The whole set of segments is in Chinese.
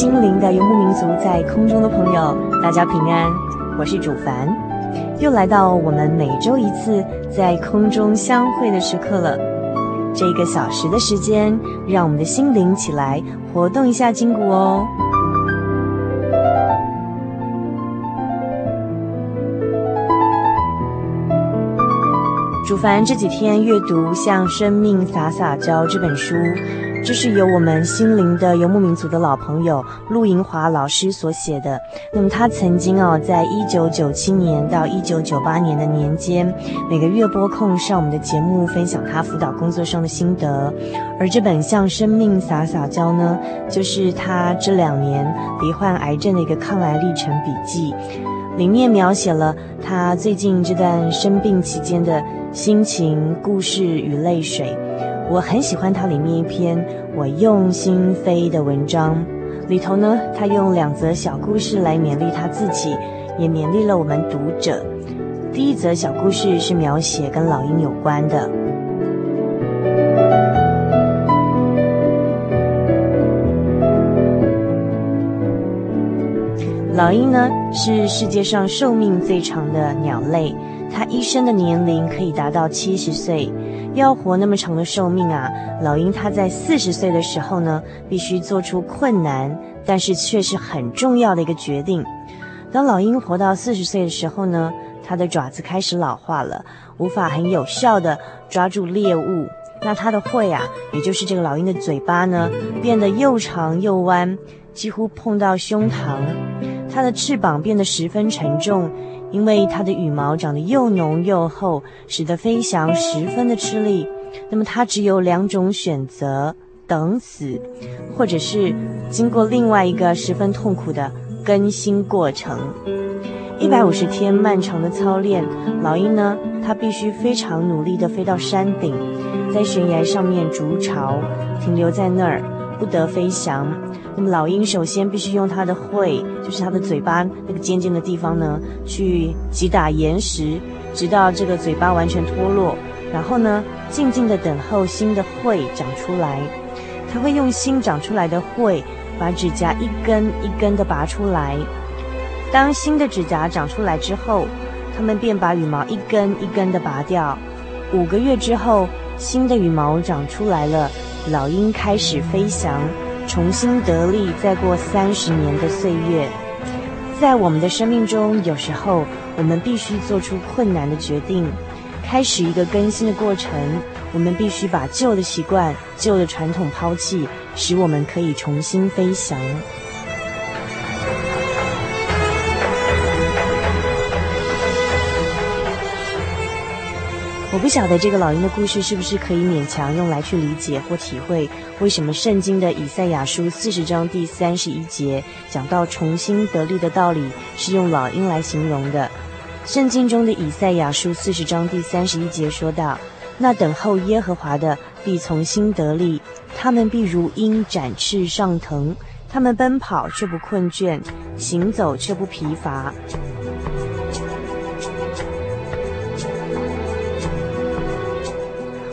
心灵的游牧民族，在空中的朋友，大家平安，我是主凡，又来到我们每周一次在空中相会的时刻了。这个小时的时间，让我们的心灵起来活动一下筋骨哦。主凡这几天阅读《向生命撒撒娇》这本书。这是由我们心灵的游牧民族的老朋友陆银华老师所写的。那么他曾经哦，在一九九七年到一九九八年的年间，每个月播空上我们的节目，分享他辅导工作上的心得。而这本《向生命撒撒娇》呢，就是他这两年罹患癌症的一个抗癌历程笔记，里面描写了他最近这段生病期间的心情、故事与泪水。我很喜欢他里面一篇我用心飞的文章，里头呢，他用两则小故事来勉励他自己，也勉励了我们读者。第一则小故事是描写跟老鹰有关的。老鹰呢，是世界上寿命最长的鸟类，它一生的年龄可以达到七十岁。要活那么长的寿命啊，老鹰它在四十岁的时候呢，必须做出困难，但是却是很重要的一个决定。当老鹰活到四十岁的时候呢，它的爪子开始老化了，无法很有效地抓住猎物。那它的喙啊，也就是这个老鹰的嘴巴呢，变得又长又弯，几乎碰到胸膛。它的翅膀变得十分沉重。因为它的羽毛长得又浓又厚，使得飞翔十分的吃力。那么它只有两种选择：等死，或者是经过另外一个十分痛苦的更新过程。一百五十天漫长的操练，老鹰呢，它必须非常努力地飞到山顶，在悬崖上面筑巢，停留在那儿，不得飞翔。那么老鹰首先必须用它的喙，就是它的嘴巴那个尖尖的地方呢，去击打岩石，直到这个嘴巴完全脱落。然后呢，静静地等候新的喙长出来。它会用新长出来的喙，把指甲一根一根地拔出来。当新的指甲长出来之后，它们便把羽毛一根一根地拔掉。五个月之后，新的羽毛长出来了，老鹰开始飞翔。重新得力，再过三十年的岁月，在我们的生命中，有时候我们必须做出困难的决定，开始一个更新的过程。我们必须把旧的习惯、旧的传统抛弃，使我们可以重新飞翔。我不晓得这个老鹰的故事是不是可以勉强用来去理解或体会，为什么圣经的以赛亚书四十章第三十一节讲到重新得力的道理是用老鹰来形容的。圣经中的以赛亚书四十章第三十一节说道：“那等候耶和华的必从新得力，他们必如鹰展翅上腾，他们奔跑却不困倦，行走却不疲乏。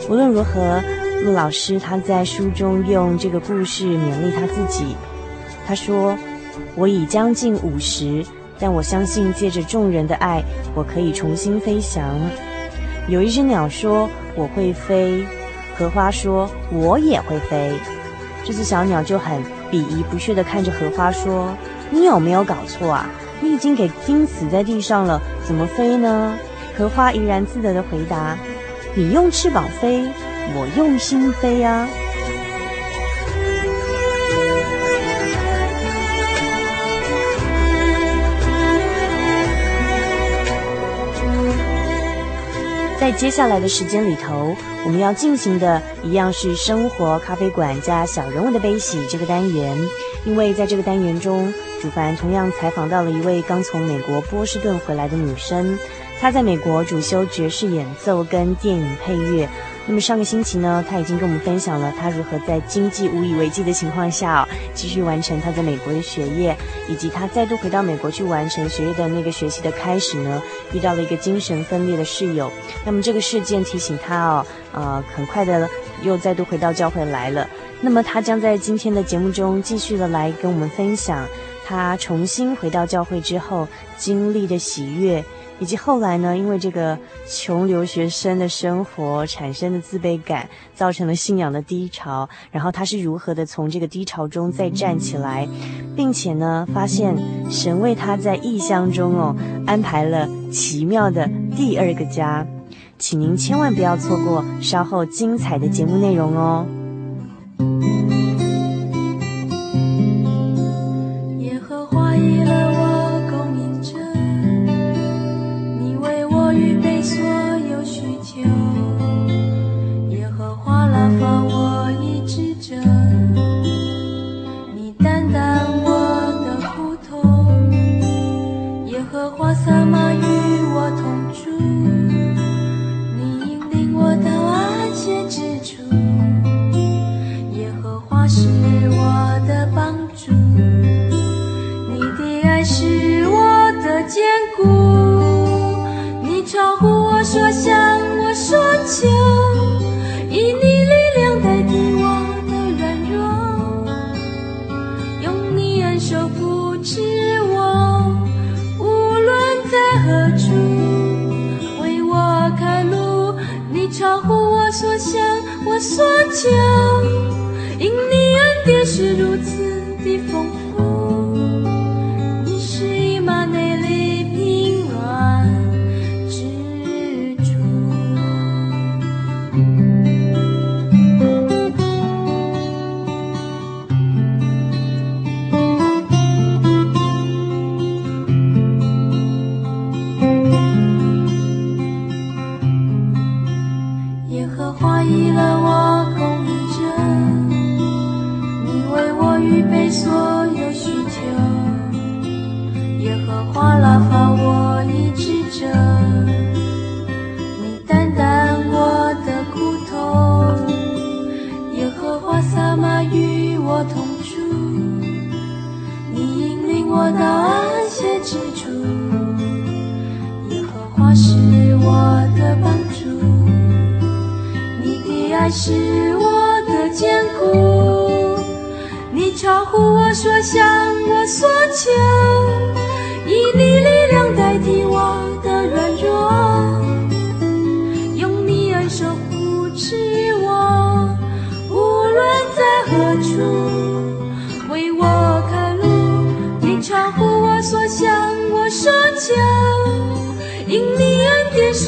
无论如何，陆老师他在书中用这个故事勉励他自己。他说：“我已将近五十，但我相信借着众人的爱，我可以重新飞翔。”有一只鸟说：“我会飞。”荷花说：“我也会飞。”这只小鸟就很鄙夷不屑地看着荷花说：“你有没有搞错啊？你已经给钉死在地上了，怎么飞呢？”荷花怡然自得地回答。你用翅膀飞，我用心飞啊！在接下来的时间里头，我们要进行的一样是生活咖啡馆加小人物的悲喜这个单元，因为在这个单元中，主凡同样采访到了一位刚从美国波士顿回来的女生。他在美国主修爵士演奏跟电影配乐。那么上个星期呢，他已经跟我们分享了他如何在经济无以为继的情况下，继续完成他在美国的学业，以及他再度回到美国去完成学业的那个学习的开始呢，遇到了一个精神分裂的室友。那么这个事件提醒他哦，呃，很快的又再度回到教会来了。那么他将在今天的节目中继续的来跟我们分享他重新回到教会之后经历的喜悦。以及后来呢，因为这个穷留学生的生活产生的自卑感，造成了信仰的低潮。然后他是如何的从这个低潮中再站起来，并且呢，发现神为他在异乡中哦安排了奇妙的第二个家。请您千万不要错过稍后精彩的节目内容哦。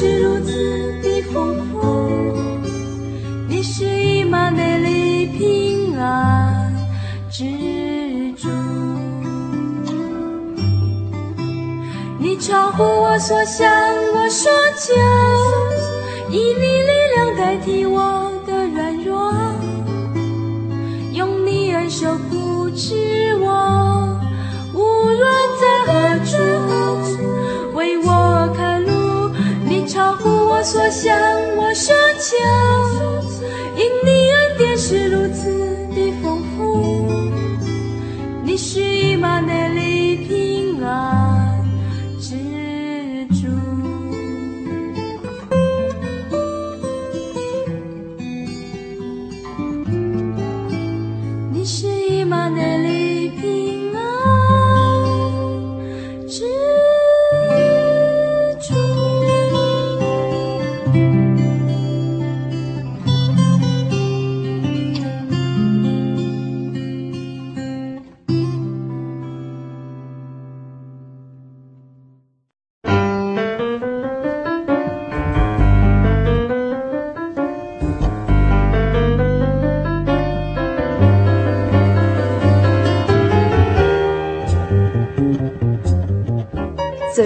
是如此的丰富，你是一马美丽平安执着。你超乎我所想，我说就，以你力量代替我的软弱，用你爱守护之。所想，我所求。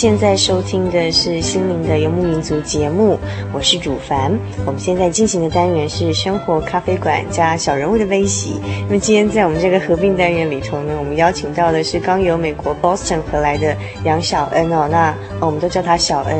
现在收听的是《心灵的游牧民族》节目，我是主凡。我们现在进行的单元是生活咖啡馆加小人物的悲喜。那么今天在我们这个合并单元里头呢，我们邀请到的是刚由美国 Boston 回来的杨小恩哦。那哦，我们都叫他小恩。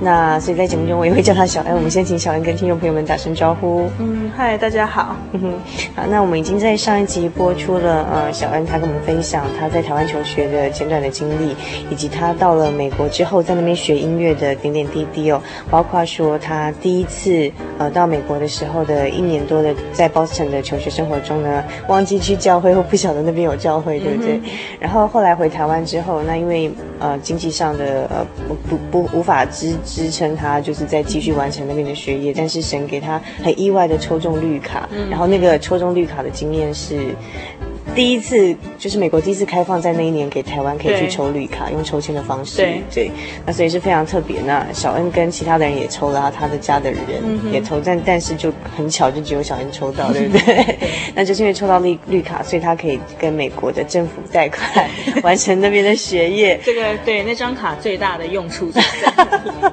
那所以在节目中我也会叫他小恩。我们先请小恩跟听众朋友们打声招呼。嗯，嗨，大家好。嗯哼，好，那我们已经在上一集播出了呃，小恩他跟我们分享他在台湾求学的简短的经历，以及他到了美国。之后在那边学音乐的点点滴滴哦，包括说他第一次呃到美国的时候的一年多的在 Boston 的求学生活中呢，忘记去教会或不晓得那边有教会，对不对？嗯、然后后来回台湾之后，那因为呃经济上的呃不不，不无法支支撑他，就是在继续完成那边的学业，但是神给他很意外的抽中绿卡，嗯、然后那个抽中绿卡的经验是。第一次就是美国第一次开放，在那一年给台湾可以去抽绿卡，用抽签的方式。对，对，那所以是非常特别。那小恩跟其他的人也抽了，他的家的人也抽，但但是就很巧，就只有小恩抽到，对不对？那就是因为抽到绿绿卡，所以他可以跟美国的政府贷款，完成那边的学业。这个对那张卡最大的用处就是在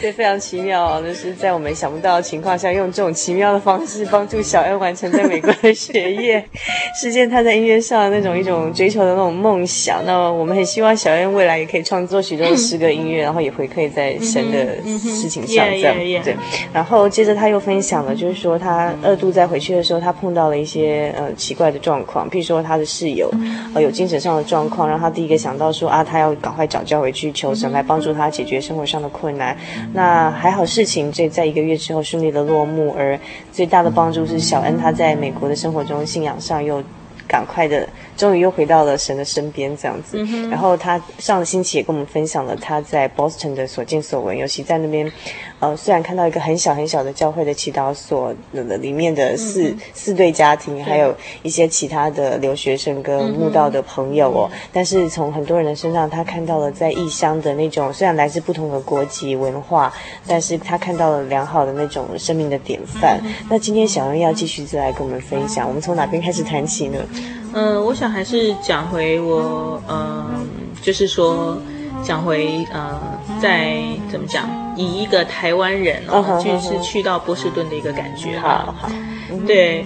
对，非常奇妙哦，就是在我们想不到的情况下，用这种奇妙的方式帮助小恩完成在美国的学业，实现他在音乐上那种一种追求的那种梦想。那我们很希望小恩未来也可以创作许多诗歌音乐，然后也回馈在神的事情上，这样对。然后接着他又分享了，就是说他二度在回去的时候，他碰到了一些呃奇怪的状况，譬如说他的室友呃有精神上的状况，让他第一个想到说啊，他要赶快找教会去求神来帮助他解决生活上的困难。那还好，事情这在一个月之后顺利的落幕，而最大的帮助是小恩他在美国的生活中信仰上又赶快的，终于又回到了神的身边这样子。然后他上个星期也跟我们分享了他在 Boston 的所见所闻，尤其在那边。呃，虽然看到一个很小很小的教会的祈祷所里面的四、嗯、四对家庭，还有一些其他的留学生跟慕道的朋友哦，嗯、但是从很多人的身上，他看到了在异乡的那种虽然来自不同的国籍文化，但是他看到了良好的那种生命的典范。嗯、那今天小恩要继续再来跟我们分享，我们从哪边开始谈起呢？嗯、呃，我想还是讲回我，嗯、呃，就是说。讲回呃，在怎么讲，以一个台湾人哦，uh 就是去到波士顿的一个感觉哈。好，好，对，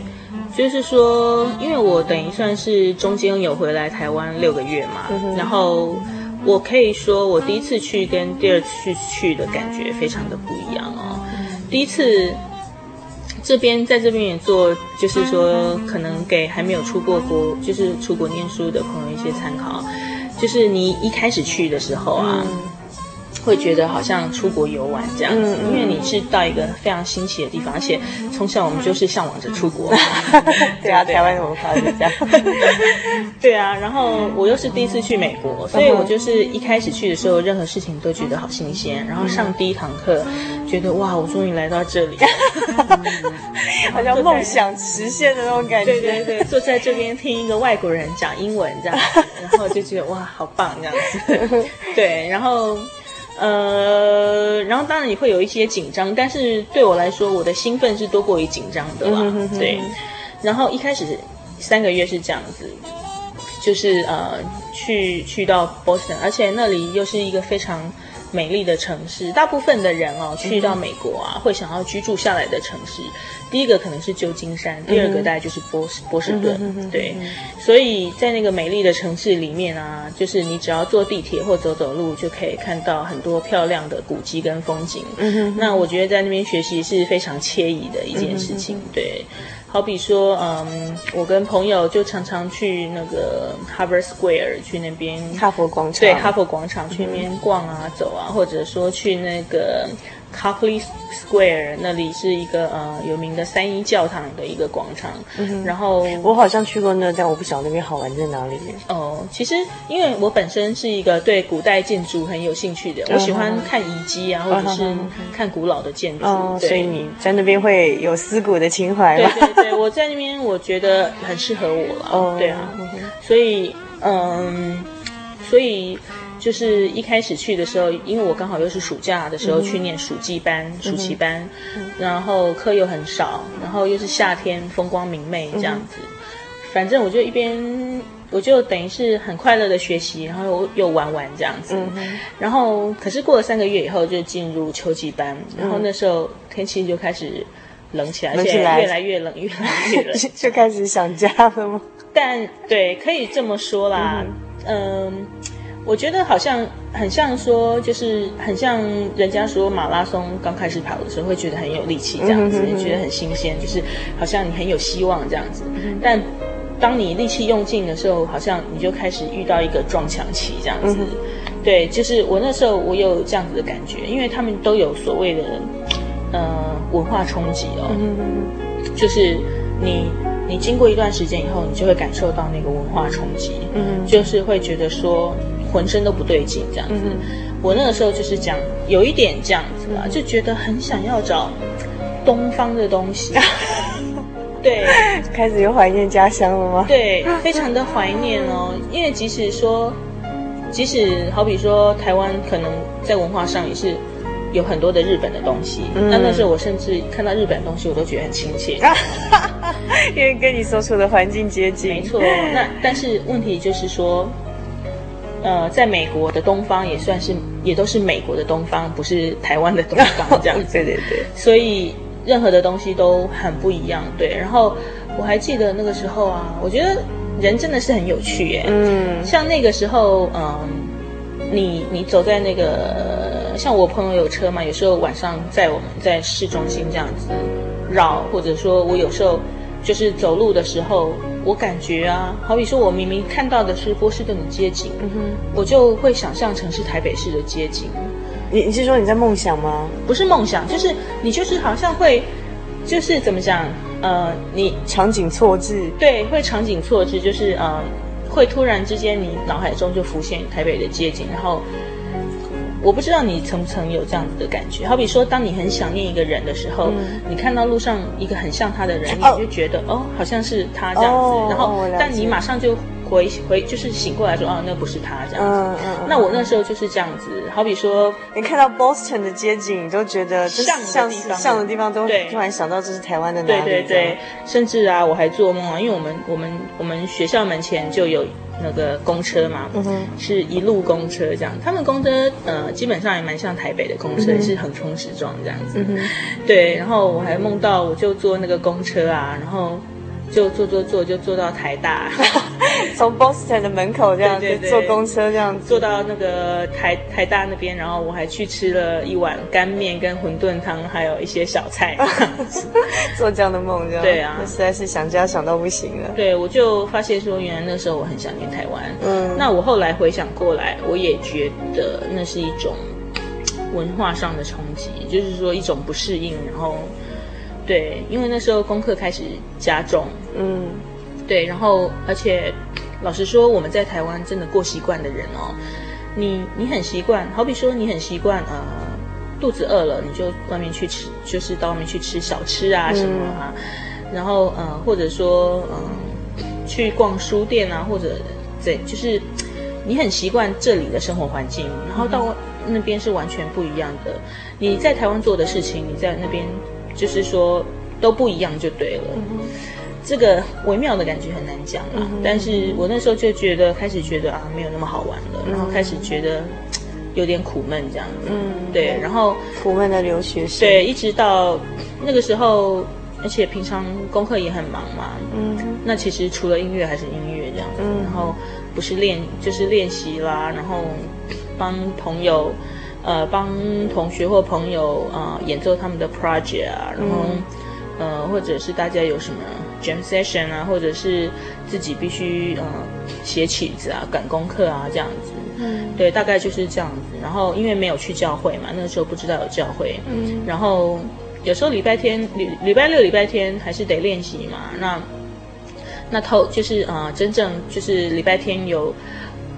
就是说，因为我等于算是中间有回来台湾六个月嘛，uh. 然后我可以说，我第一次去跟第二次去的感觉非常的不一样哦。第一次这边在这边也做，就是说可能给还没有出过国，就是出国念书的朋友一些参考。就是你一开始去的时候啊，嗯、会觉得好像出国游玩这样子，嗯嗯、因为你是到一个非常新奇的地方，而且从小我们就是向往着出国。对啊，台湾的文化是这样。对啊，然后我又是第一次去美国，所以我就是一开始去的时候，任何事情都觉得好新鲜。然后上第一堂课，觉得哇，我终于来到这里，好像梦想实现的那种感觉。对对对，坐在这边听一个外国人讲英文这样子，然后就觉得哇。好棒，这样子，对，然后，呃，然后当然也会有一些紧张，但是对我来说，我的兴奋是多过于紧张的啦，对。然后一开始三个月是这样子，就是呃，去去到 Boston，而且那里又是一个非常美丽的城市，大部分的人哦，去到美国啊，会想要居住下来的城市，第一个可能是旧金山，第二个大概就是波士波士顿，对，所以在那个美丽的城市里面啊，就是你只要坐地铁或走走路，就可以看到很多漂亮的古迹跟风景。那我觉得在那边学习是非常惬意的一件事情，对。好比说，嗯，我跟朋友就常常去那个 Harvard Square 去那边，哈佛广场，对，哈佛广场去那边逛啊、走啊，或者说去那个。Copley Square 那里是一个呃有名的三一教堂的一个广场，嗯、然后我好像去过那，但我不晓得那边好玩在哪里。哦，其实因为我本身是一个对古代建筑很有兴趣的，嗯、我喜欢看遗迹啊，或者是看古老的建筑，嗯、所以你在那边会有思古的情怀。对对对，我在那边我觉得很适合我了。哦，对啊，嗯、所以嗯，所以。就是一开始去的时候，因为我刚好又是暑假的时候去念暑季班、嗯、暑期班，嗯、然后课又很少，然后又是夏天，风光明媚这样子。嗯、反正我就一边，我就等于是很快乐的学习，然后又又玩玩这样子。嗯、然后可是过了三个月以后，就进入秋季班，然后那时候天气就开始冷起来，冷起来，越来越冷，越来越冷，就开始想家了吗？但对，可以这么说啦，嗯。嗯我觉得好像很像说，就是很像人家说马拉松刚开始跑的时候，会觉得很有力气这样子，你觉得很新鲜，就是好像你很有希望这样子。但当你力气用尽的时候，好像你就开始遇到一个撞墙期这样子。对，就是我那时候我有这样子的感觉，因为他们都有所谓的呃文化冲击哦，就是你你经过一段时间以后，你就会感受到那个文化冲击，嗯，就是会觉得说。浑身都不对劲，这样子。嗯、我那个时候就是讲有一点这样子吧，嗯、就觉得很想要找东方的东西。对，开始又怀念家乡了吗？对，非常的怀念哦。因为即使说，即使好比说台湾可能在文化上也是有很多的日本的东西，那、嗯、那时候我甚至看到日本的东西，我都觉得很亲切，因为跟你所处的环境接近。没错，那但是问题就是说。呃，在美国的东方也算是，也都是美国的东方，不是台湾的东方 这样子。对对对。所以任何的东西都很不一样，对。然后我还记得那个时候啊，我觉得人真的是很有趣耶。嗯。像那个时候，嗯，你你走在那个，像我朋友有车嘛，有时候晚上在我们在市中心这样子绕，或者说我有时候就是走路的时候。我感觉啊，好比说，我明明看到的是波士顿的街景，嗯哼，我就会想象成是台北市的街景。你你是说你在梦想吗？不是梦想，就是你就是好像会，就是怎么讲？呃，你场景错置，对，会场景错置，就是呃，会突然之间你脑海中就浮现台北的街景，然后。我不知道你曾不曾有这样子的感觉，好比说，当你很想念一个人的时候，嗯、你看到路上一个很像他的人，哦、你就觉得哦，好像是他这样子，哦、然后但你马上就回回就是醒过来说，哦，那不是他这样子。嗯嗯、那我那时候就是这样子，好比说，你看到 Boston 的街景，你都觉得像像像的地方，都突然想到这是台湾的哪里？对对对，甚至啊，我还做梦啊，因为我们我们我们学校门前就有。那个公车嘛，嗯、哼是一路公车这样。他们公车呃，基本上也蛮像台北的公车，嗯、是横冲直撞这样子。嗯、对，然后我还梦到我就坐那个公车啊，然后。就坐坐坐，就坐到台大，从 Boston 的门口这样子坐公车这样子坐到那个台台大那边，然后我还去吃了一碗干面跟馄饨汤，还有一些小菜，做这样的梦这样。对啊，那实在是想家想到不行了。对，我就发现说，原来那时候我很想念台湾。嗯，那我后来回想过来，我也觉得那是一种文化上的冲击，就是说一种不适应，然后。对，因为那时候功课开始加重，嗯，对，然后而且老实说，我们在台湾真的过习惯的人哦，你你很习惯，好比说你很习惯，呃，肚子饿了你就外面去吃，就是到外面去吃小吃啊什么啊，嗯、然后呃或者说嗯、呃、去逛书店啊，或者对，就是你很习惯这里的生活环境，然后到那边是完全不一样的。你在台湾做的事情，你在那边。就是说都不一样就对了，这个微妙的感觉很难讲啦。嗯、但是我那时候就觉得开始觉得啊没有那么好玩了，嗯、然后开始觉得有点苦闷这样子。嗯，对，然后苦闷的留学生。对，一直到那个时候，而且平常功课也很忙嘛。嗯，那其实除了音乐还是音乐这样子。嗯，然后不是练就是练习啦，然后帮朋友。呃，帮同学或朋友啊、呃、演奏他们的 project 啊，然后、嗯、呃，或者是大家有什么 jam session 啊，或者是自己必须呃写曲子啊、赶功课啊这样子。嗯，对，大概就是这样子。然后因为没有去教会嘛，那个时候不知道有教会。嗯，然后有时候礼拜天、礼礼拜六、礼拜天还是得练习嘛。那那头就是啊、呃，真正就是礼拜天有，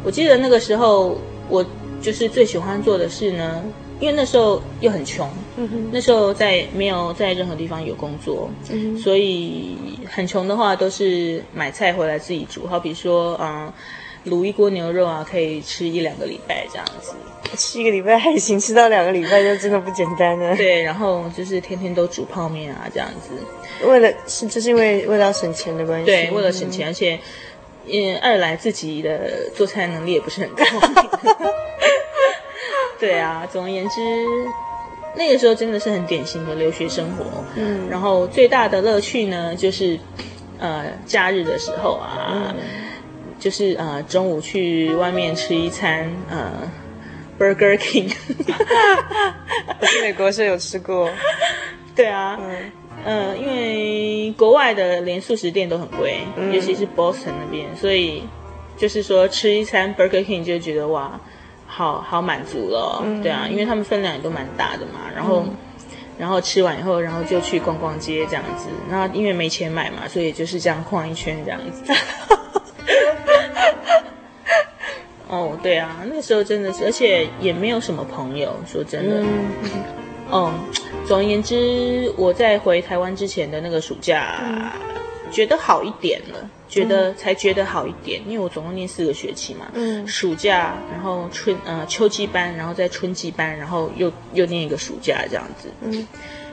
我记得那个时候我。就是最喜欢做的事呢，因为那时候又很穷，嗯、那时候在没有在任何地方有工作，嗯、所以很穷的话都是买菜回来自己煮。好比说，嗯，卤一锅牛肉啊，可以吃一两个礼拜这样子。吃一个礼拜还行，吃到两个礼拜就真的不简单了。对，然后就是天天都煮泡面啊，这样子。为了是，就是因为为了要省钱的关系。对，为了省钱，嗯、而且，嗯，二来自己的做菜能力也不是很高。对啊，总而言之，那个时候真的是很典型的留学生活。嗯，然后最大的乐趣呢，就是呃，假日的时候啊，嗯、就是呃，中午去外面吃一餐呃，Burger King。我去美国是有吃过。对啊，嗯、呃，因为国外的连素食店都很贵，嗯、尤其是 Boston 那边，所以就是说吃一餐 Burger King 就觉得哇。好好满足了，嗯、对啊，因为他们分量也都蛮大的嘛，然后，嗯、然后吃完以后，然后就去逛逛街这样子。那因为没钱买嘛，所以就是这样逛一圈这样子。哦，对啊，那个时候真的是，而且也没有什么朋友，说真的。嗯，嗯，总而言之，我在回台湾之前的那个暑假，嗯、觉得好一点了。觉得才觉得好一点，因为我总共念四个学期嘛，嗯，暑假，然后春呃秋季班，然后再春季班，然后又又念一个暑假这样子，嗯，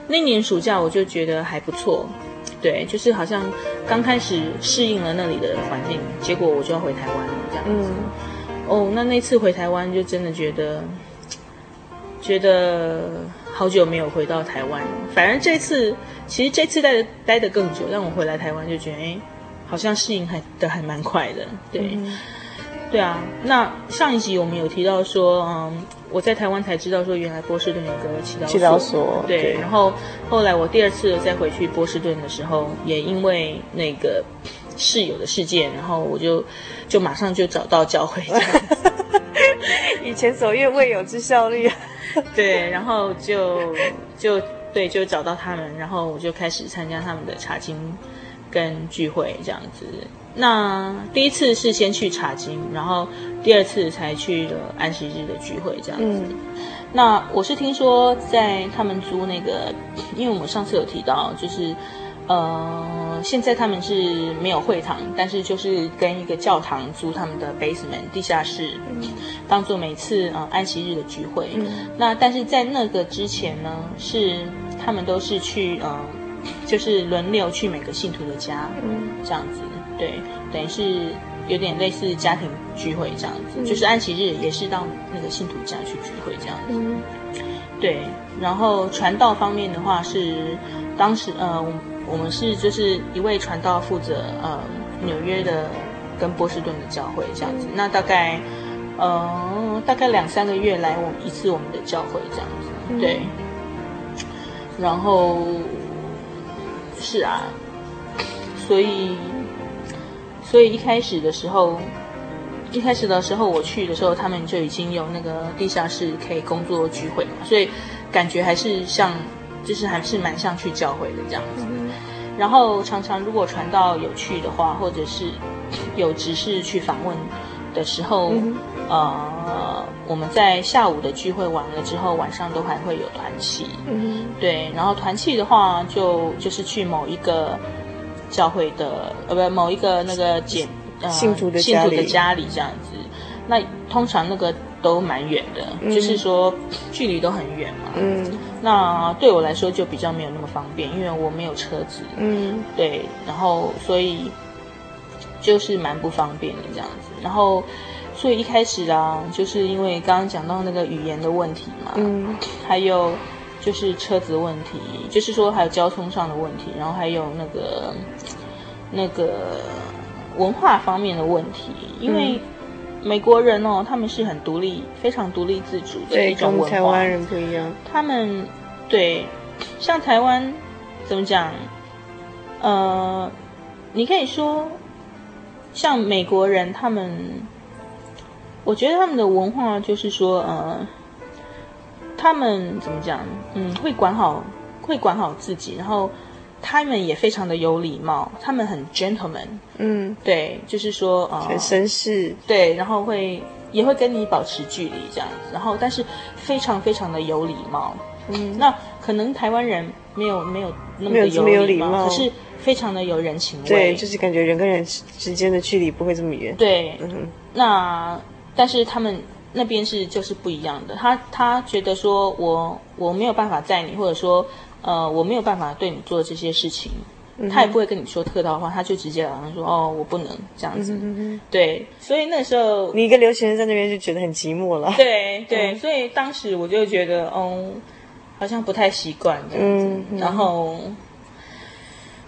那年暑假我就觉得还不错，对，就是好像刚开始适应了那里的环境，结果我就要回台湾了这样子，嗯，哦，那那次回台湾就真的觉得，觉得好久没有回到台湾，反正这次其实这次待的待的更久，但我回来台湾就觉得哎。好像适应还的还蛮快的，对，嗯、对啊。那上一集我们有提到说，嗯，我在台湾才知道说，原来波士顿有个祈祷所，祈祷所，对。对，然后后来我第二次再回去波士顿的时候，也因为那个室友的事件，然后我就就马上就找到教会。以前所愿未有之效力。对，然后就就对，就找到他们，然后我就开始参加他们的茶经。跟聚会这样子，那第一次是先去茶经，然后第二次才去了安息日的聚会这样子。嗯、那我是听说在他们租那个，因为我们上次有提到，就是呃，现在他们是没有会堂，但是就是跟一个教堂租他们的 basement 地下室，嗯、当做每次呃安息日的聚会。嗯、那但是在那个之前呢，是他们都是去呃。就是轮流去每个信徒的家，嗯，这样子，对，等于是有点类似家庭聚会这样子，嗯、就是安息日也是到那个信徒家去聚会这样子，嗯，对。然后传道方面的话是，当时呃，我们是就是一位传道负责呃纽约的跟波士顿的教会这样子，嗯、那大概呃大概两三个月来我一次我们的教会这样子，嗯、对，然后。是啊，所以，所以一开始的时候，一开始的时候我去的时候，他们就已经有那个地下室可以工作聚会嘛，所以感觉还是像，就是还是蛮像去教会的这样子。然后常常如果传道有趣的话，或者是有执事去访问的时候，呃。我们在下午的聚会完了之后，晚上都还会有团契。嗯，对。然后团契的话就，就就是去某一个教会的，呃，不，某一个那个简呃信徒的信徒的家里这样子。那通常那个都蛮远的，嗯、就是说距离都很远嘛。嗯。那对我来说就比较没有那么方便，因为我没有车子。嗯。对，然后所以就是蛮不方便的这样子。然后。所以一开始啊，就是因为刚刚讲到那个语言的问题嘛，嗯，还有就是车子问题，就是说还有交通上的问题，然后还有那个那个文化方面的问题，因为美国人哦，他们是很独立、非常独立自主的一种文化，台湾人不一样。他们对，像台湾怎么讲？呃，你可以说。像美国人，他们，我觉得他们的文化就是说，呃，他们怎么讲？嗯，会管好，会管好自己，然后他们也非常的有礼貌，他们很 gentleman，嗯，对，就是说，呃，很绅士，对，然后会也会跟你保持距离这样子，然后但是非常非常的有礼貌，嗯，那可能台湾人没有没有那么的有礼貌，可是。非常的有人情味，对，就是感觉人跟人之间的距离不会这么远。对，嗯，那但是他们那边是就是不一样的，他他觉得说我我没有办法载你，或者说呃我没有办法对你做这些事情，嗯、他也不会跟你说客套话，他就直接好像说哦我不能这样子。嗯、对，所以那时候你一个留学生在那边就觉得很寂寞了。对对，嗯、所以当时我就觉得哦好像不太习惯这样子，嗯、然后。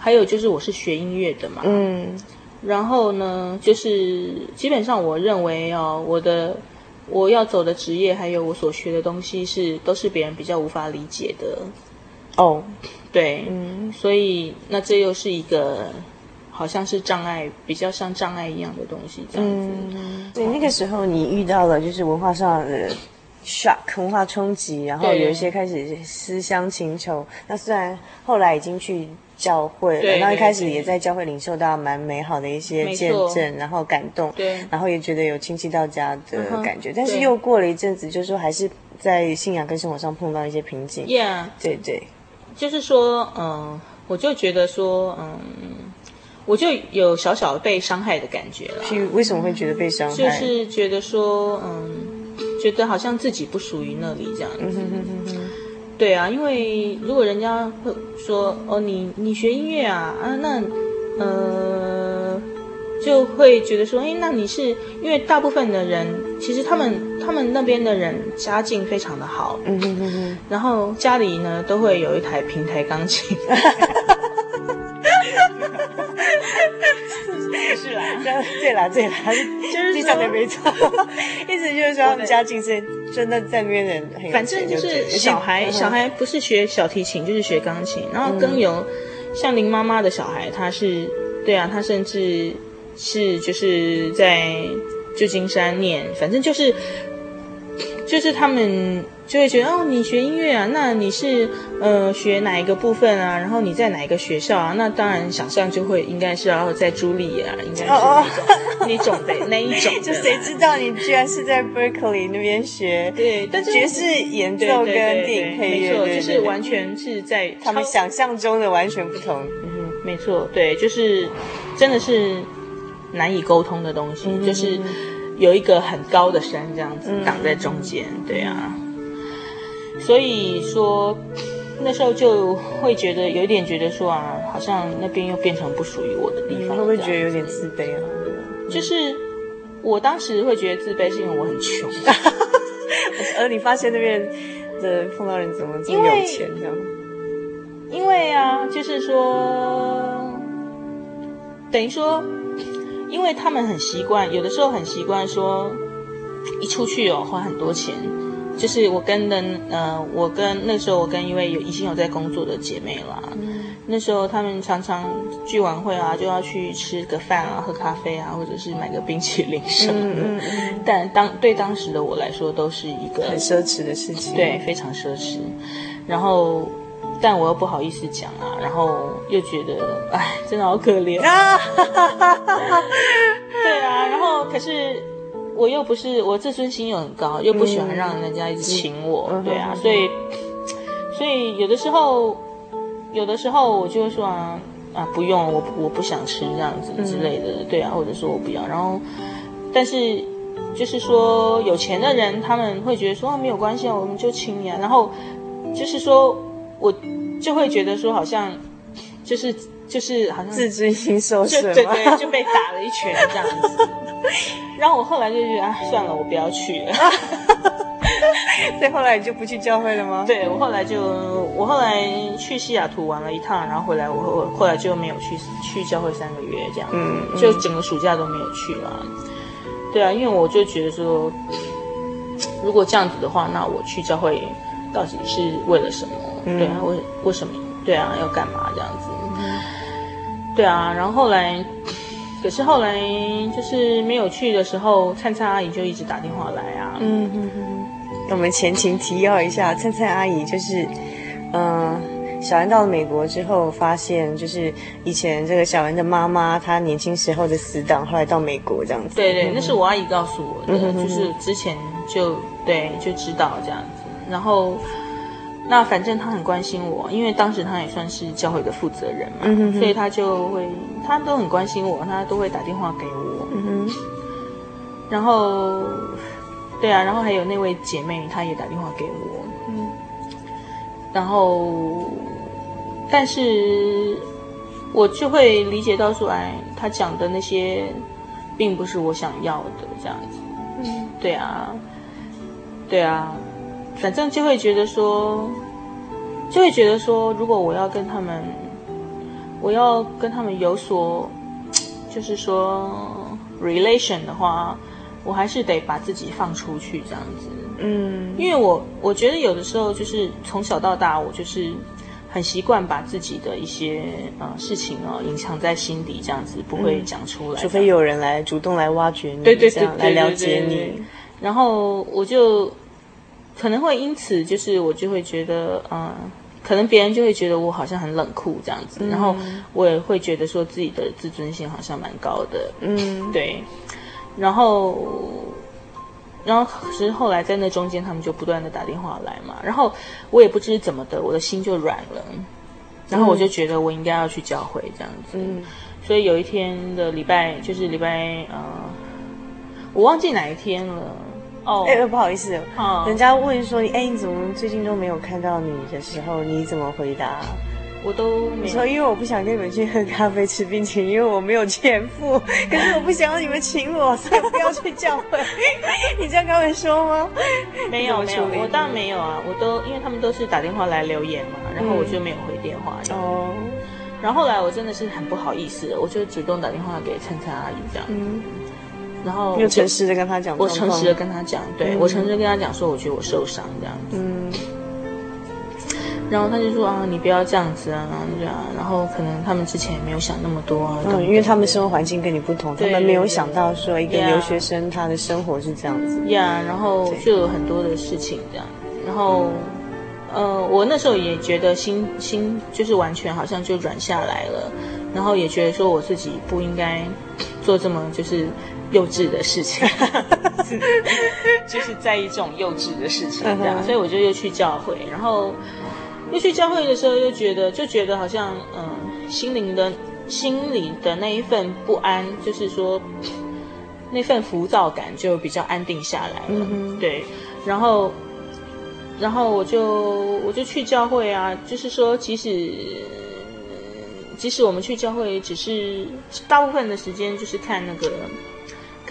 还有就是我是学音乐的嘛，嗯，然后呢，就是基本上我认为哦，我的我要走的职业，还有我所学的东西是都是别人比较无法理解的，哦，对，嗯，所以那这又是一个好像是障碍，比较像障碍一样的东西，这样子。嗯，对，那个时候你遇到了就是文化上的 shock 文化冲击，然后有一些开始思乡情仇。那虽然后来已经去。教会，了，那一开始也在教会领受到蛮美好的一些见证，然后感动，对，然后也觉得有亲戚到家的感觉。但是又过了一阵子，就是说还是在信仰跟生活上碰到一些瓶颈。Yeah，对对，就是说，嗯，我就觉得说，嗯，我就有小小被伤害的感觉了。是为什么会觉得被伤害？就是觉得说，嗯，觉得好像自己不属于那里这样子。嗯哼哼哼哼。对啊，因为如果人家会说哦，你你学音乐啊啊，那呃就会觉得说，哎，那你是因为大部分的人其实他们他们那边的人家境非常的好，嗯嗯嗯嗯，然后家里呢都会有一台平台钢琴。是啦，对啦，对啦，就是你讲的没错，意思就是说他们家境是真的在那边人很，反正就是小孩，小孩不是学小提琴就是学钢琴，然后更有像林妈妈的小孩，他是对啊，他甚至是就是在旧金山念，反正就是就是他们。就会觉得哦，你学音乐啊，那你是呃学哪一个部分啊？然后你在哪一个学校啊？那当然想象就会应该是要在茱莉亚，应该是那种、oh, oh. 那种的那一种。就谁知道你居然是在 Berkeley 那边学？对，但是爵士演奏跟电影配乐，没错，就是完全是在他们想象中的完全不同。嗯，没错，对，就是真的是难以沟通的东西，嗯、就是有一个很高的山这样子挡在中间，嗯、对啊。所以说，那时候就会觉得有点觉得说啊，好像那边又变成不属于我的地方，会不会觉得有点自卑啊？就是我当时会觉得自卑，是因为我很穷。而你发现那边的碰到人怎么这么有钱这样？因为啊，就是说，等于说，因为他们很习惯，有的时候很习惯说，一出去哦，花很多钱。就是我跟的呃，我跟那时候我跟一位有已经有在工作的姐妹啦，嗯、那时候他们常常聚完会啊，就要去吃个饭啊，喝咖啡啊，或者是买个冰淇淋什么的。嗯嗯嗯、但当对当时的我来说，都是一个很奢侈的事情，对，非常奢侈。然后，但我又不好意思讲啊，然后又觉得，哎，真的好可怜啊。对啊，然后可是。我又不是我自尊心又很高，又不喜欢让人家一直请我，嗯、对啊，所以所以有的时候有的时候我就会说啊啊不用，我我不想吃这样子之类的，嗯、对啊，或者说我不要，然后但是就是说有钱的人他们会觉得说啊没有关系啊，我们就请你啊，然后就是说我就会觉得说好像就是就是好像自尊心受损，对对，就被打了一拳这样子。然后我后来就觉得啊，算了，我不要去了。所以后来你就不去教会了吗？对，我后来就我后来去西雅图玩了一趟，然后回来我我后来就没有去去教会三个月这样子，嗯，嗯，就整个暑假都没有去了。对啊，因为我就觉得说，如果这样子的话，那我去教会到底是为了什么？嗯、对啊，为为什么？对啊，要干嘛这样子？嗯、对啊，然后后来，可是后来就是没有去的时候，灿灿阿姨就一直打电话来啊。嗯嗯嗯。我们前情提要一下，灿灿阿姨就是，嗯、呃，小恩到了美国之后，发现就是以前这个小恩的妈妈，她年轻时候的死党，后来到美国这样子。对对，那是我阿姨告诉我的，嗯、就是之前就对就知道这样子。然后，那反正他很关心我，因为当时他也算是教会的负责人嘛，嗯、哼哼。所以他就会，他都很关心我，他都会打电话给我。嗯哼，然后。对啊，然后还有那位姐妹，她也打电话给我，嗯，然后，但是，我就会理解到说，哎，他讲的那些，并不是我想要的这样子，嗯，对啊，对啊，反正就会觉得说，就会觉得说，如果我要跟他们，我要跟他们有所，就是说，relation 的话。我还是得把自己放出去，这样子。嗯，因为我我觉得有的时候就是从小到大，我就是很习惯把自己的一些呃事情哦隐藏在心底，这样子不会讲出来，除非有人来主动来挖掘你，对对对，来了解你。然后我就可能会因此就是我就会觉得，嗯、呃，可能别人就会觉得我好像很冷酷这样子，嗯、然后我也会觉得说自己的自尊心好像蛮高的。嗯，对。然后，然后其实后来在那中间，他们就不断的打电话来嘛。然后我也不知怎么的，我的心就软了。然后我就觉得我应该要去教会这样子。嗯。所以有一天的礼拜，就是礼拜呃，我忘记哪一天了。哦。哎，不好意思。哦。人家问说你，哎，你怎么最近都没有看到你的时候，你怎么回答？我都没说，因为我不想跟你们去喝咖啡、吃冰淇淋，因为我没有钱付。可是我不想要你们请我，所以不要去教会。你这样跟他们说吗？没有没有，我当然没有啊。我都因为他们都是打电话来留言嘛，然后我就没有回电话。哦、嗯。然后后来我真的是很不好意思，我就主动打电话给灿灿阿姨这样。嗯。然后又诚实的跟他讲，我诚实的跟他讲，对、嗯、我诚实的跟他讲说，我觉得我受伤这样子。嗯。然后他就说啊，你不要这样子啊，这样。然后可能他们之前也没有想那么多啊，嗯，因为他们生活环境跟你不同，他们没有想到说一个留学生他的生活是这样子。呀，然后就有很多的事情这样。然后，呃，我那时候也觉得心心就是完全好像就软下来了，然后也觉得说我自己不应该做这么就是幼稚的事情，就是在意这种幼稚的事情这样。所以我就又去教会，然后。又去教会的时候，又觉得就觉得好像嗯、呃，心灵的心里的那一份不安，就是说那份浮躁感就比较安定下来了。嗯、对，然后然后我就我就去教会啊，就是说即使即使我们去教会，只是大部分的时间就是看那个。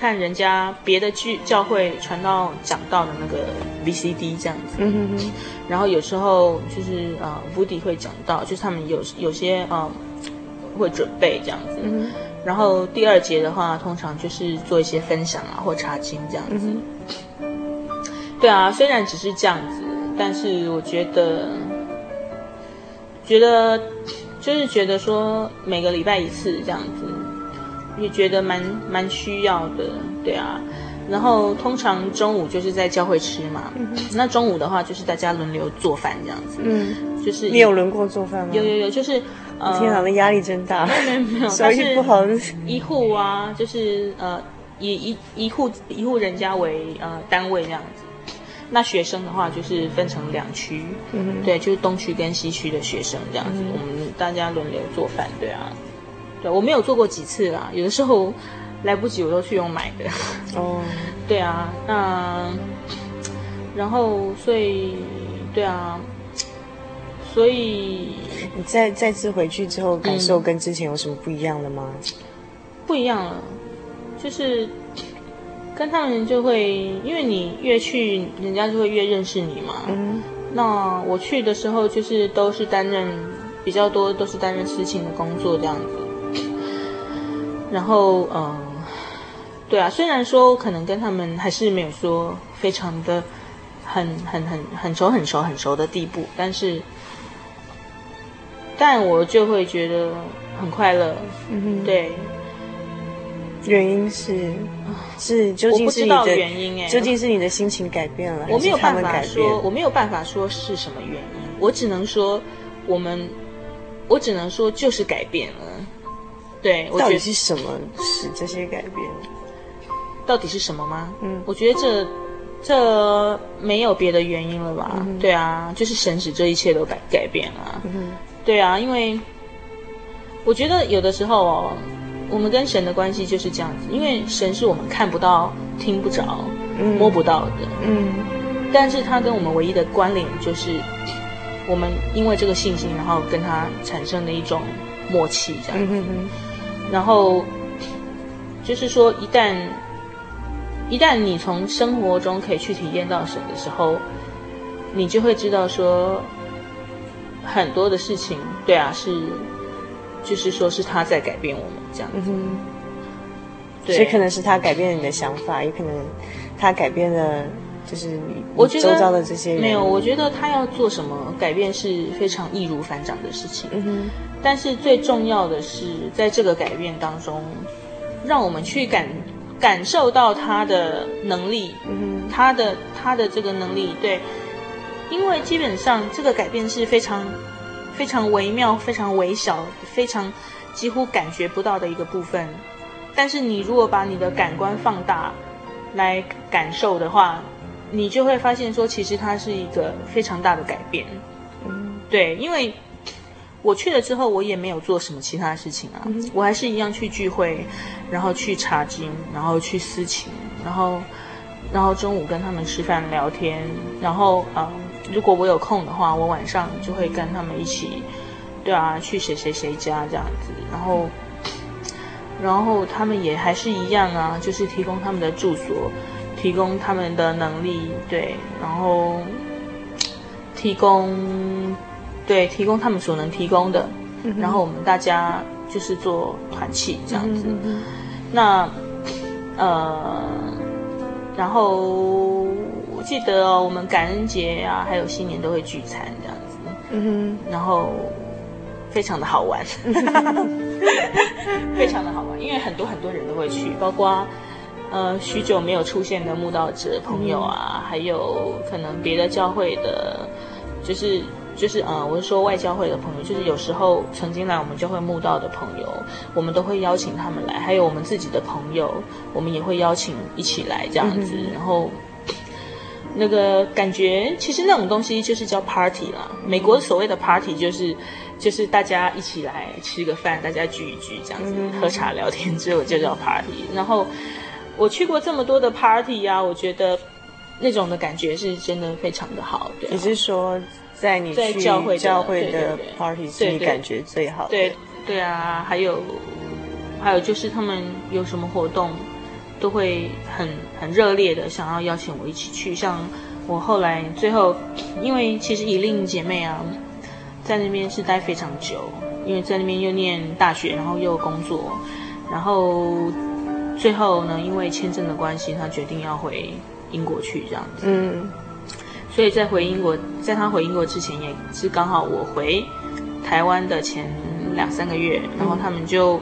看人家别的剧教会传到讲到的那个 VCD 这样子，嗯哼哼，然后有时候就是呃，Woody 会讲到，就是他们有有些啊、呃、会准备这样子，嗯、然后第二节的话，通常就是做一些分享啊或查经这样子。对啊，虽然只是这样子，但是我觉得觉得就是觉得说每个礼拜一次这样子。也觉得蛮蛮需要的，对啊。然后通常中午就是在教会吃嘛，嗯、那中午的话就是大家轮流做饭这样子。嗯，就是你有轮过做饭吗？有有有，就是呃，天哪，那压力真大。没有没有，手艺 不好。一户啊，就是呃，以一一户一户人家为呃单位这样子。那学生的话就是分成两区，嗯，对，就是东区跟西区的学生这样子，嗯、我们大家轮流做饭，对啊。对，我没有做过几次啦，有的时候来不及，我都去用买的。哦，对啊，那然后所以对啊，所以你再再次回去之后，感受跟之前有什么不一样的吗？不一样了，就是跟他们就会，因为你越去，人家就会越认识你嘛。嗯。那我去的时候，就是都是担任比较多，都是担任事情的工作这样子。然后，嗯，对啊，虽然说可能跟他们还是没有说非常的很很很很熟很熟很熟的地步，但是，但我就会觉得很快乐。嗯哼，对。原因是是究竟是你的原因哎，究竟是你的心情改变了，我没有办法说，我没有办法说是什么原因，我只能说我们，我只能说就是改变了。对，我觉得到底是什么使这些改变？到底是什么吗？嗯，我觉得这这没有别的原因了吧？嗯、对啊，就是神使这一切都改改变了。嗯，对啊，因为我觉得有的时候哦。我们跟神的关系就是这样子，因为神是我们看不到、听不着、嗯、摸不到的。嗯，但是他跟我们唯一的关联就是，我们因为这个信心，然后跟他产生了一种默契，这样子。嗯、然后就是说，一旦一旦你从生活中可以去体验到神的时候，你就会知道说，很多的事情，对啊，是。就是说，是他在改变我们这样子，嗯、对，所以可能是他改变了你的想法，也可能他改变了，就是你周遭的这些人。没有，我觉得他要做什么改变是非常易如反掌的事情。嗯哼，但是最重要的是，在这个改变当中，让我们去感感受到他的能力，嗯，他的他的这个能力，对，因为基本上这个改变是非常。非常微妙、非常微小、非常几乎感觉不到的一个部分，但是你如果把你的感官放大来感受的话，你就会发现说，其实它是一个非常大的改变。嗯，对，因为我去了之后，我也没有做什么其他事情啊，嗯，我还是一样去聚会，然后去查经，然后去私情，然后然后中午跟他们吃饭聊天，然后嗯。如果我有空的话，我晚上就会跟他们一起，对啊，去谁谁谁家这样子，然后，然后他们也还是一样啊，就是提供他们的住所，提供他们的能力，对，然后提供，对，提供他们所能提供的，嗯、然后我们大家就是做团契这样子，嗯、那，呃，然后。我记得哦，我们感恩节啊，还有新年都会聚餐这样子，然后非常的好玩，非常的好玩，因为很多很多人都会去，包括呃许久没有出现的慕道者朋友啊，嗯、还有可能别的教会的，就是就是呃，我是说外教会的朋友，就是有时候曾经来我们教会慕道的朋友，我们都会邀请他们来，还有我们自己的朋友，我们也会邀请一起来这样子，嗯、然后。那个感觉，其实那种东西就是叫 party 啦。美国所谓的 party 就是，就是大家一起来吃个饭，大家聚一聚这样子，喝茶聊天之后就叫 party。然后我去过这么多的 party 呀、啊，我觉得那种的感觉是真的非常的好。对、啊，你是说在你去教会教会的 party 是你感觉最好的？对对，对啊，还有还有就是他们有什么活动。都会很很热烈的想要邀请我一起去，像我后来最后，因为其实以令姐妹啊，在那边是待非常久，因为在那边又念大学，然后又工作，然后最后呢，因为签证的关系，他决定要回英国去这样子。嗯，所以在回英国，在他回英国之前，也是刚好我回台湾的前两三个月，然后他们就。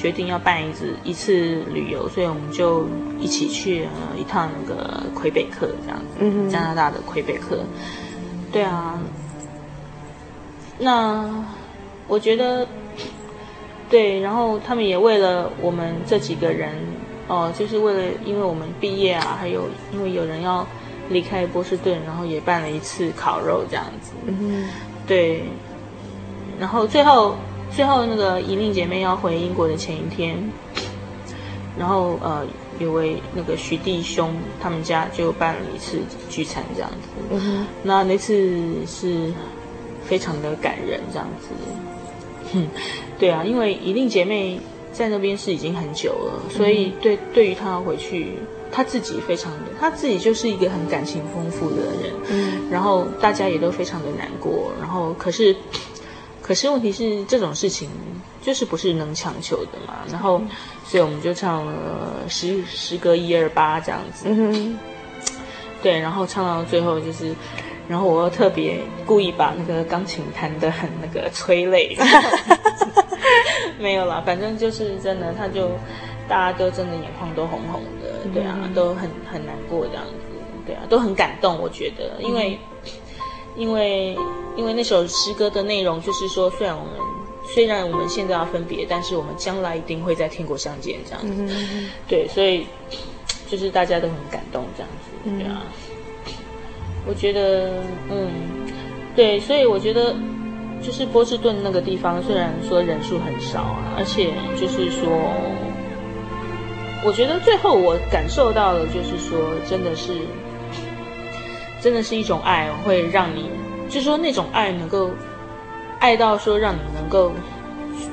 决定要办一次一次旅游，所以我们就一起去了一趟那个魁北克，这样子，嗯，加拿大的魁北克。对啊，那我觉得，对，然后他们也为了我们这几个人，哦、呃，就是为了因为我们毕业啊，还有因为有人要离开波士顿，然后也办了一次烤肉这样子，嗯，对，然后最后。最后那个以令姐妹要回英国的前一天，然后呃，有位那个徐弟兄他们家就办了一次聚餐这样子，那那次是非常的感人这样子，哼，对啊，因为一令姐妹在那边是已经很久了，所以对对于她回去，她自己非常的，她自己就是一个很感情丰富的人，嗯，然后大家也都非常的难过，然后可是，可是问题是这种事情就是不是能强求的嘛，然后，所以我们就唱了十十歌一二八这样子，对，然后唱到最后就是。然后我又特别故意把那个钢琴弹得很那个催泪，没有啦，反正就是真的，他就大家都真的眼眶都红红的，对啊，都很很难过这样子，对啊，都很感动，我觉得，因为因为因为那首诗歌的内容就是说，虽然我们虽然我们现在要分别，但是我们将来一定会在天国相见这样子，对，所以就是大家都很感动这样子，对啊。我觉得，嗯，对，所以我觉得，就是波士顿那个地方，虽然说人数很少啊，而且就是说，我觉得最后我感受到的，就是说，真的是，真的是一种爱，会让你，就是说那种爱能够爱到说，让你能够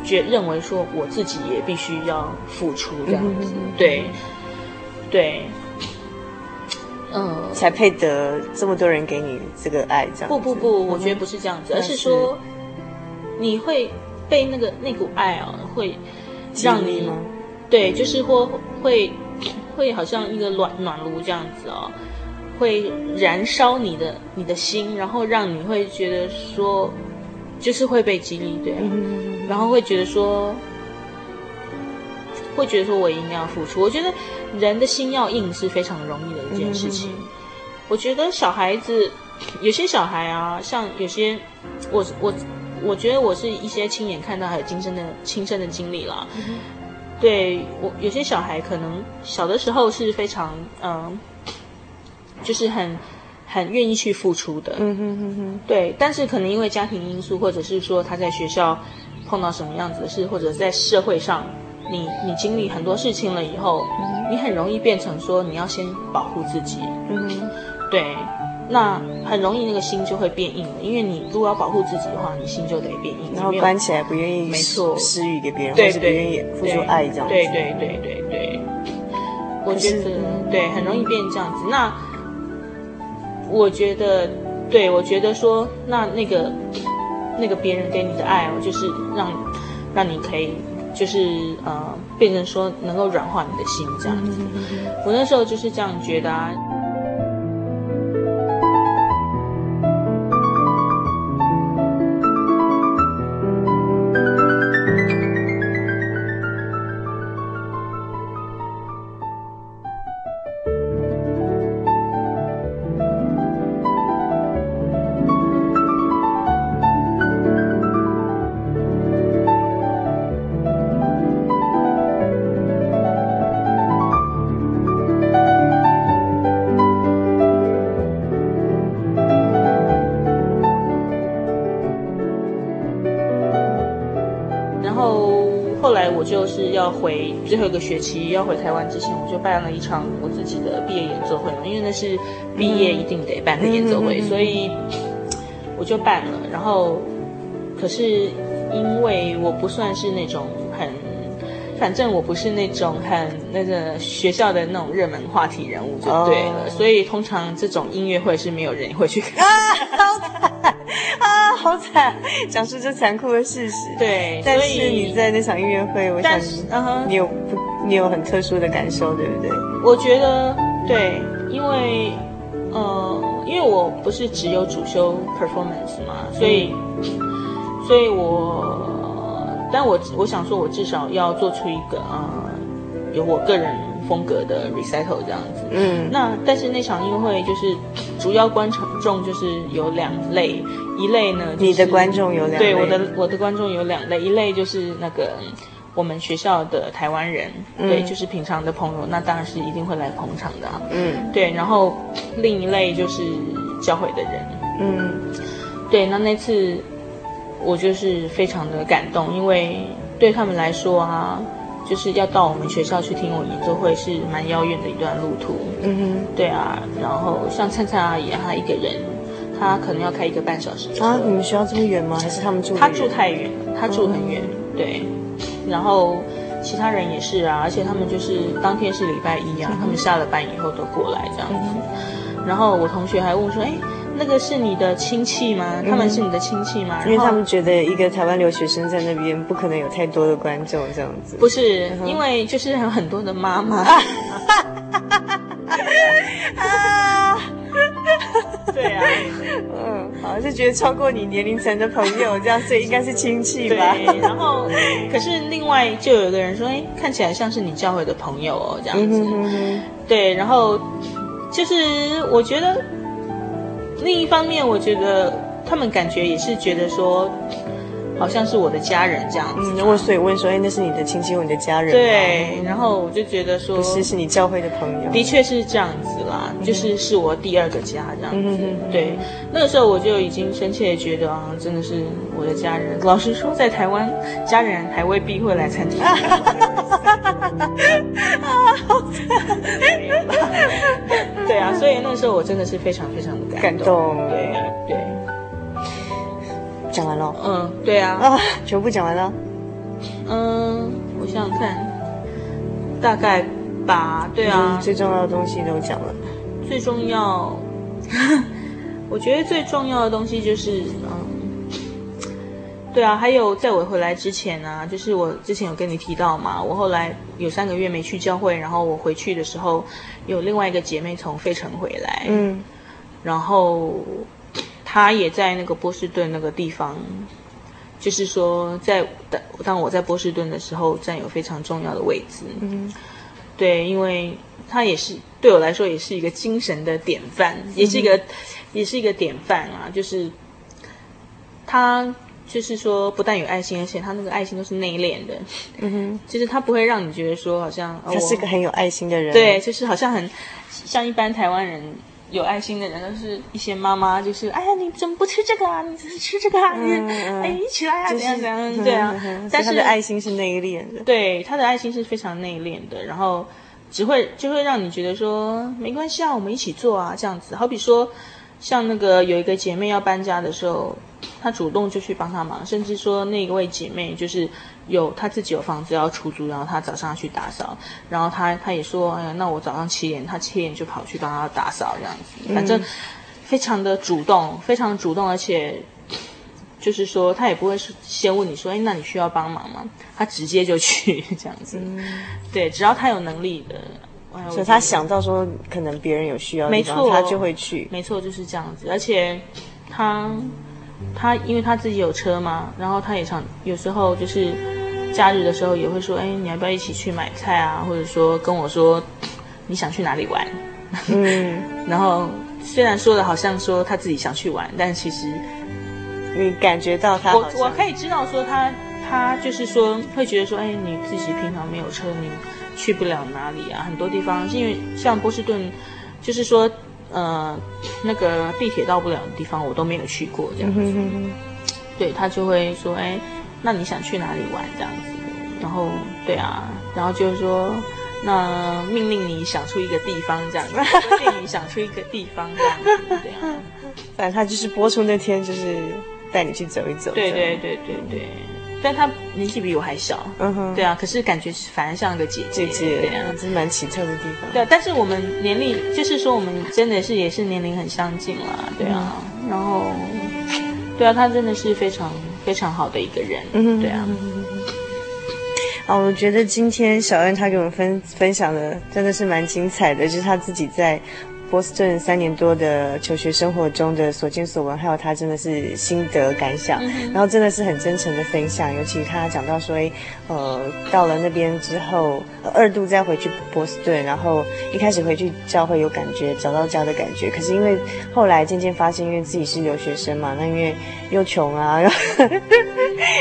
觉认为说，我自己也必须要付出这样子，对，对。嗯，才配得这么多人给你这个爱，这样。不不不，我觉得不是这样子，而是说，你会被那个那股爱啊，会让你，对，就是或会会好像一个暖暖炉这样子哦，会燃烧你的你的心，然后让你会觉得说，就是会被激励，对。啊，然后会觉得说。会觉得说，我一定要付出。我觉得人的心要硬是非常容易的一件事情。嗯、我觉得小孩子，有些小孩啊，像有些，我我我觉得我是一些亲眼看到还有亲身的亲身的经历啦。嗯、对我有些小孩可能小的时候是非常嗯，就是很很愿意去付出的。嗯哼哼哼。对，但是可能因为家庭因素，或者是说他在学校碰到什么样子的事，或者在社会上。你你经历很多事情了以后，你很容易变成说你要先保护自己，嗯，对，那很容易那个心就会变硬了，因为你如果要保护自己的话，你心就得变硬，然后关起来不愿意，没错，施予给别人，对对，或是不愿意付出爱这样子，对对对对对，我觉得对，很容易变这样子。那我觉得，对我觉得说，那那个那个别人给你的爱，我就是让让你可以。就是呃，变成说能够软化你的心这样子，我那时候就是这样觉得啊。最后一个学期要回台湾之前，我就办了一场我自己的毕业演奏会嘛，因为那是毕业一定得办的演奏会，所以我就办了。然后，可是因为我不算是那种很，反正我不是那种很那个学校的那种热门话题人物，就对了。Oh. 所以通常这种音乐会是没有人会去看。好惨，讲述这残酷的事实。对，但是你在那场音乐会，我想你有不，你有很特殊的感受，对不对？我觉得对，因为呃，因为我不是只有主修 performance 嘛，所以，嗯、所以我，但我我想说，我至少要做出一个呃，有我个人风格的 recital 这样子。嗯，那但是那场音乐会就是主要观众就是有两类。一类呢，就是，你的观众有两类。对，我的我的观众有两类，一类就是那个我们学校的台湾人，嗯、对，就是平常的朋友，那当然是一定会来捧场的，嗯，对。然后另一类就是教会的人，嗯，对。那那次我就是非常的感动，因为对他们来说啊，就是要到我们学校去听我演奏会是蛮遥远的一段路途，嗯哼，对啊。然后像灿灿阿姨，她一个人。她可能要开一个半小时啊！你们学校这么远吗？还是他们住？他住太远了，他住很远。嗯、对，然后其他人也是啊，而且他们就是当天是礼拜一啊，嗯、他们下了班以后都过来这样子。嗯、然后我同学还问说：“哎，那个是你的亲戚吗？嗯、他们是你的亲戚吗？”因为他们觉得一个台湾留学生在那边不可能有太多的观众这样子。不是，嗯、因为就是有很多的妈妈。对啊，嗯，好，就觉得超过你年龄层的朋友这样，所以应该是亲戚吧。对，然后，可是另外就有一个人说，哎，看起来像是你教会的朋友哦，这样子。嗯、哼哼对，然后就是我觉得另一方面，我觉得他们感觉也是觉得说。好像是我的家人这样子，嗯，我所以问说，哎，那是你的亲戚或你的家人？对，然后我就觉得说，不是，是你教会的朋友。的确是这样子啦，嗯、就是是我第二个家这样子。嗯、对，那个时候我就已经深切的觉得啊，真的是我的家人。老实说，在台湾，家人还未必会来参加。对啊，所以那个时候我真的是非常非常的感动。感动对对。讲完了，嗯，对啊，啊，全部讲完了，嗯，我想想看，大概把，对啊，最重要的东西都讲了，最重要，我觉得最重要的东西就是，嗯，对啊，还有在我回来之前呢、啊，就是我之前有跟你提到嘛，我后来有三个月没去教会，然后我回去的时候，有另外一个姐妹从费城回来，嗯，然后。他也在那个波士顿那个地方，就是说在，当当我在波士顿的时候，占有非常重要的位置。嗯，对，因为他也是对我来说也是一个精神的典范，也是一个，嗯、也是一个典范啊。就是他就是说，不但有爱心，而且他那个爱心都是内敛的。嗯哼，就是他不会让你觉得说好像他是个很有爱心的人。对，就是好像很像一般台湾人。有爱心的人都是一些妈妈，就是哎呀，你怎么不吃这个啊？你吃这个啊？你、嗯、哎，一起来啊？怎样怎样？对啊，但是爱心是内敛的。对，他的爱心是非常内敛的，然后只会就会让你觉得说没关系啊，我们一起做啊，这样子。好比说，像那个有一个姐妹要搬家的时候，她主动就去帮她忙，甚至说那一位姐妹就是。有他自己有房子要出租，然后他早上要去打扫，然后他他也说，哎呀，那我早上七点，他七点就跑去帮他打扫这样子，反正非常的主动，非常主动，而且就是说他也不会先问你说，哎，那你需要帮忙吗？他直接就去 这样子，嗯、对，只要他有能力的，所以他想到说可能别人有需要，没错，他就会去，没错，就是这样子，而且他他因为他自己有车嘛，然后他也常有时候就是。假日的时候也会说，哎，你要不要一起去买菜啊？或者说跟我说你想去哪里玩？嗯，然后虽然说的好像说他自己想去玩，但其实你感觉到他，我我可以知道说他他就是说会觉得说，哎，你自己平常没有车，你去不了哪里啊？很多地方，因为像波士顿，就是说呃那个地铁到不了的地方，我都没有去过这样子。嗯哼哼哼，对，他就会说，哎。那你想去哪里玩这样子？然后对啊，然后就是说，那命令你想出一个地方这样子，命令你想出一个地方这样子，对啊。反正他就是播出那天，就是带你去走一走。对对对对对。但他年纪比我还小，嗯哼，对啊。可是感觉反而像个姐姐，姐姐，对啊，这是蛮奇特的地方。对啊，但是我们年龄，就是说我们真的是也是年龄很相近啦，对啊。嗯、然后，对啊，他真的是非常。非常好的一个人，嗯，对啊。啊，我觉得今天小恩她给我们分分享的真的是蛮精彩的，就是她自己在。波士顿三年多的求学生活中的所见所闻，还有他真的是心得感想，嗯、然后真的是很真诚的分享。尤其他讲到说，诶呃，到了那边之后，二度再回去波士顿，然后一开始回去教会有感觉，找到家的感觉。可是因为后来渐渐发现，因为自己是留学生嘛，那因为又穷啊，又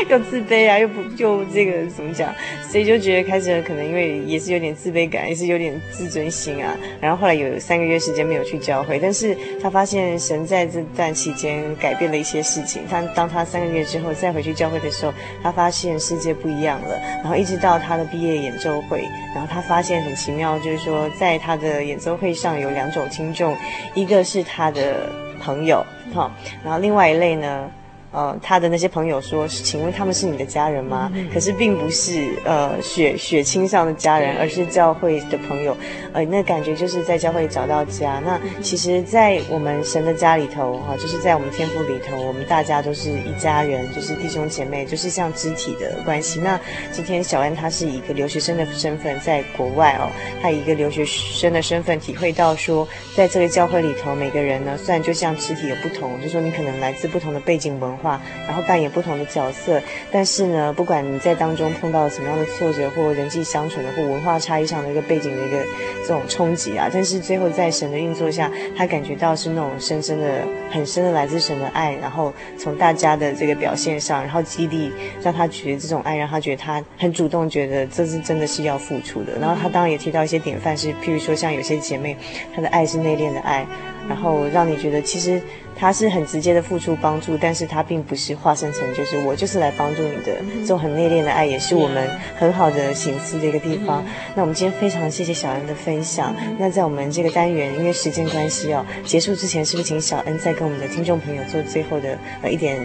又自卑啊，又不又这个怎么讲，所以就觉得开始可能因为也是有点自卑感，也是有点自尊心啊。然后后来有三个月时间没有去教会，但是他发现神在这段期间改变了一些事情。他当他三个月之后再回去教会的时候，他发现世界不一样了。然后一直到他的毕业演奏会，然后他发现很奇妙，就是说在他的演奏会上有两种听众，一个是他的朋友，哈，然后另外一类呢。呃他的那些朋友说，请问他们是你的家人吗？嗯、可是并不是呃血血亲上的家人，而是教会的朋友。呃，那感觉就是在教会找到家。那其实，在我们神的家里头哈、呃，就是在我们天父里头，我们大家都是一家人，就是弟兄姐妹，就是像肢体的关系。那今天小安他是以一个留学生的身份在国外哦，他以一个留学生的身份体会到说，在这个教会里头，每个人呢，虽然就像肢体有不同，就说你可能来自不同的背景文化，然后扮演不同的角色，但是呢，不管你在当中碰到什么样的挫折，或人际相处的，或文化差异上的一个背景的一个这种冲击啊，但是最后在神的运作下，他感觉到是那种深深的、很深的来自神的爱，然后从大家的这个表现上，然后激励让他觉得这种爱，让他觉得他很主动，觉得这是真的是要付出的。然后他当然也提到一些典范，是譬如说像有些姐妹，她的爱是内敛的爱，然后让你觉得其实。他是很直接的付出帮助，但是他并不是化身成就是我就是来帮助你的，这种很内敛的爱，也是我们很好的省思的一个地方。那我们今天非常谢谢小恩的分享。那在我们这个单元，因为时间关系哦，结束之前，是不是请小恩再跟我们的听众朋友做最后的呃一点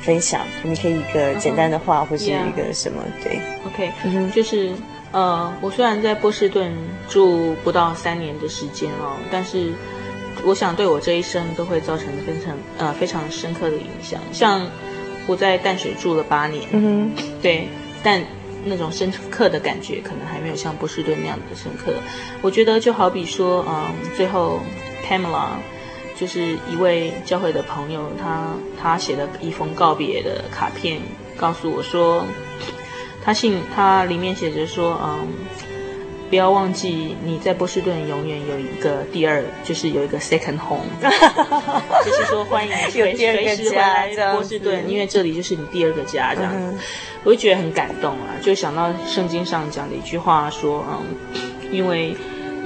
分享？你可以一个简单的话，或是一个什么？对，OK，嗯，就是呃，我虽然在波士顿住不到三年的时间哦，但是。我想对我这一生都会造成非常呃非常深刻的影响。像我在淡水住了八年，嗯哼，对，但那种深刻的感觉可能还没有像波士顿那样的深刻。我觉得就好比说，嗯，最后 Pamela 就是一位教会的朋友，他他写了一封告别的卡片，告诉我说，他信他里面写着说，嗯。不要忘记，你在波士顿永远有一个第二，就是有一个 second home，就是说欢迎你随随时回来波士顿，因为这里就是你第二个家这样子，嗯、我就觉得很感动啊，就想到圣经上讲的一句话说，嗯，因为。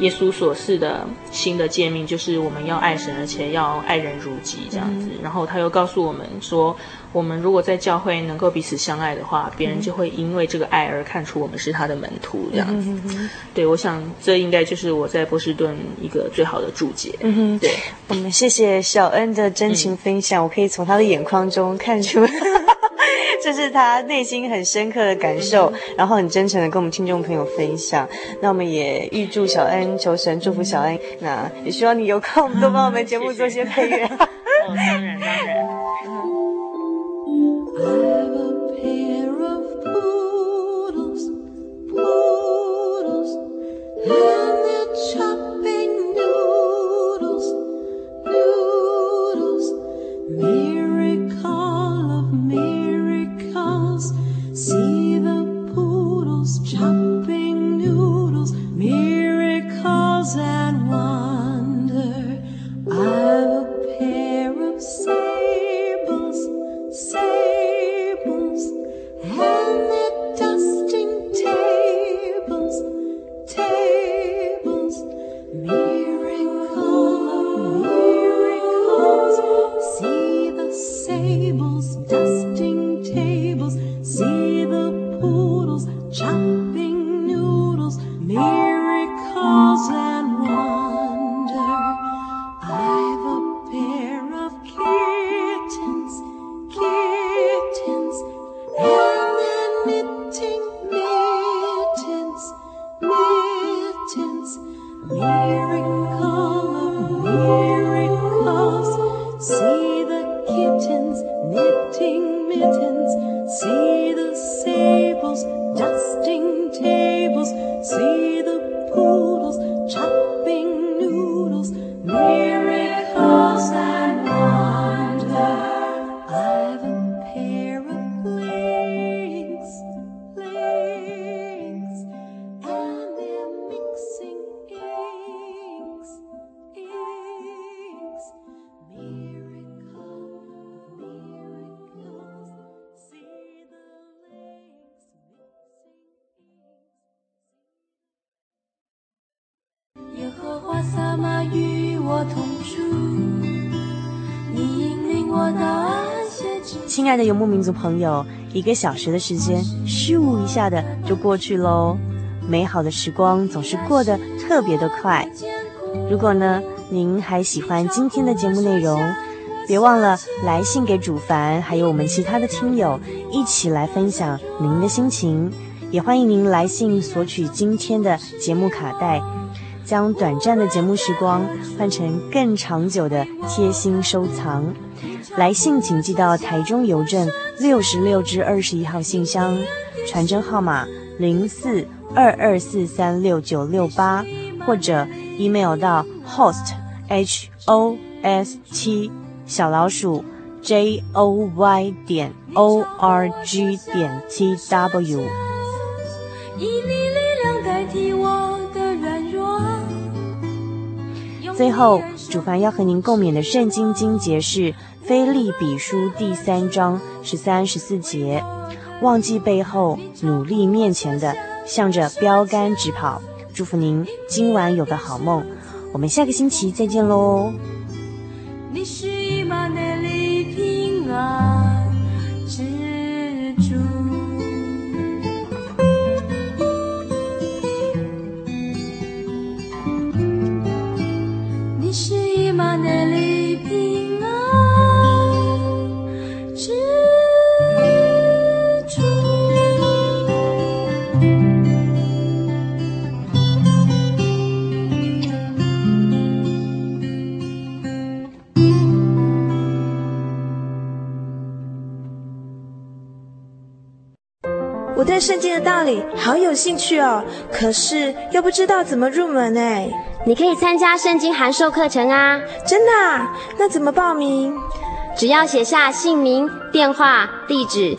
耶稣所赐的新的诫命就是我们要爱神，而且要爱人如己这样子。然后他又告诉我们说，我们如果在教会能够彼此相爱的话，别人就会因为这个爱而看出我们是他的门徒这样子。对，我想这应该就是我在波士顿一个最好的注解。嗯哼，对，我们谢谢小恩的真情分享，我可以从他的眼眶中看出。这是他内心很深刻的感受，然后很真诚的跟我们听众朋友分享。那我们也预祝小恩，求神祝福小恩。那也希望你有空多帮我们节目做些配乐。哦，当然当然。亲爱的游牧民族朋友，一个小时的时间，咻一下的就过去喽。美好的时光总是过得特别的快。如果呢，您还喜欢今天的节目内容，别忘了来信给主凡，还有我们其他的听友，一起来分享您的心情。也欢迎您来信索取今天的节目卡带，将短暂的节目时光换成更长久的贴心收藏。来信请寄到台中邮政六十六至二十一号信箱，传真号码零四二二四三六九六八，或者 email 到 host h o s t 小老鼠 j o y 点 o r g 点 t w。以你力量代替我的软弱。最后，主凡要和您共勉的圣经经节是腓利比书第三章十三十四节：忘记背后，努力面前的，向着标杆直跑。祝福您今晚有个好梦。我们下个星期再见喽。我对圣经的道理好有兴趣哦，可是又不知道怎么入门哎。你可以参加圣经函授课程啊！真的啊？那怎么报名？只要写下姓名、电话、地址，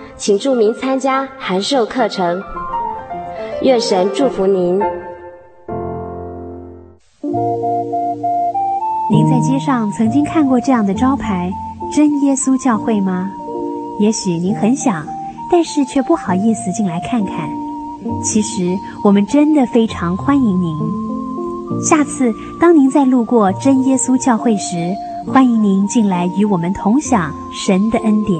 请注明参加函授课程。愿神祝福您。您在街上曾经看过这样的招牌“真耶稣教会”吗？也许您很想，但是却不好意思进来看看。其实我们真的非常欢迎您。下次当您再路过真耶稣教会时，欢迎您进来与我们同享神的恩典。